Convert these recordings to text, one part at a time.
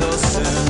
came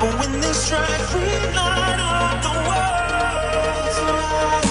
But when they strike, green light on the world's light.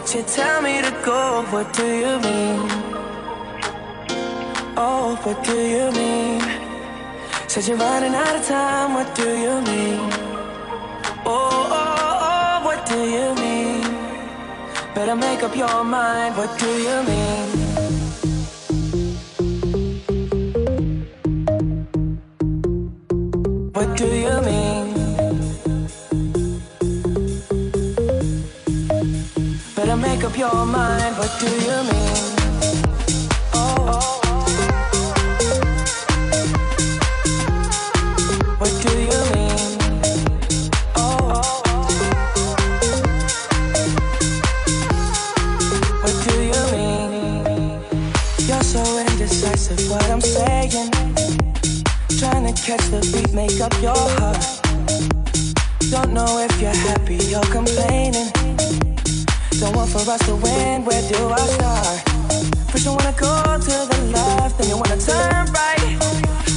But you tell me to go. What do you mean? Oh, what do you mean? Said you're running out of time. What do you mean? Oh, oh, oh, what do you mean? Better make up your mind. What do you mean? Your mind. What do you mean? What do you mean? What do you mean? You're so indecisive. What I'm saying. Trying to catch the beat, make up your heart. Don't know if you're happy or complaining. Don't want for us to win, where do I start? First you wanna go to the left, then you wanna turn right.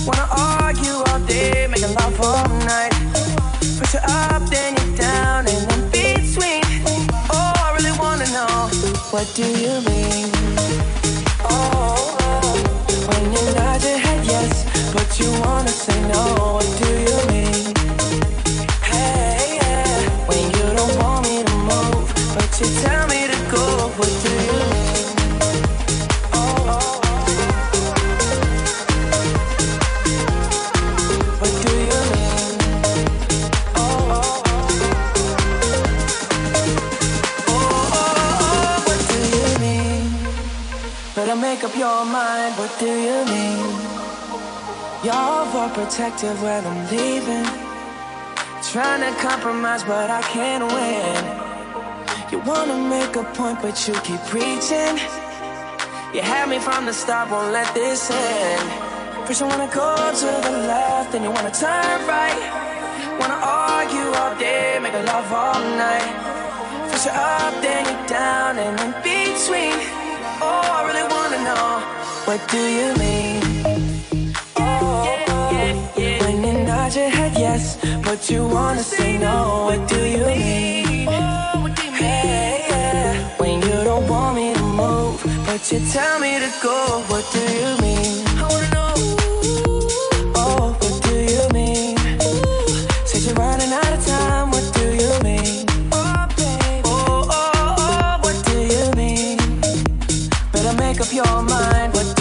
Wanna argue all day, making love all night. Push you up, then you're down, and in between. Oh, I really wanna know, what do you mean? Oh, when you nod your head yes, but you wanna say no, what do you mean? Up your mind, what do you mean? You're overprotective when I'm leaving. Trying to compromise, but I can't win. You wanna make a point, but you keep preaching. You had me from the start, won't let this end. First you wanna go to the left, then you wanna turn right. Wanna argue all day, make love all night. First you're up, then you're down, and in between. Oh, I really wanna know, what do you mean? Oh, when you nod your head yes, but you wanna say no, what do you mean? Hey, yeah, when you don't want me to move, but you tell me to go, what do you mean? I wanna know. Oh, what do you mean? Said you're running out make up your mind, what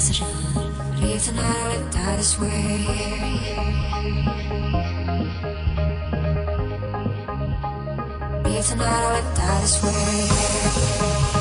passage tonight I lived die this way. Reason I lived die this way.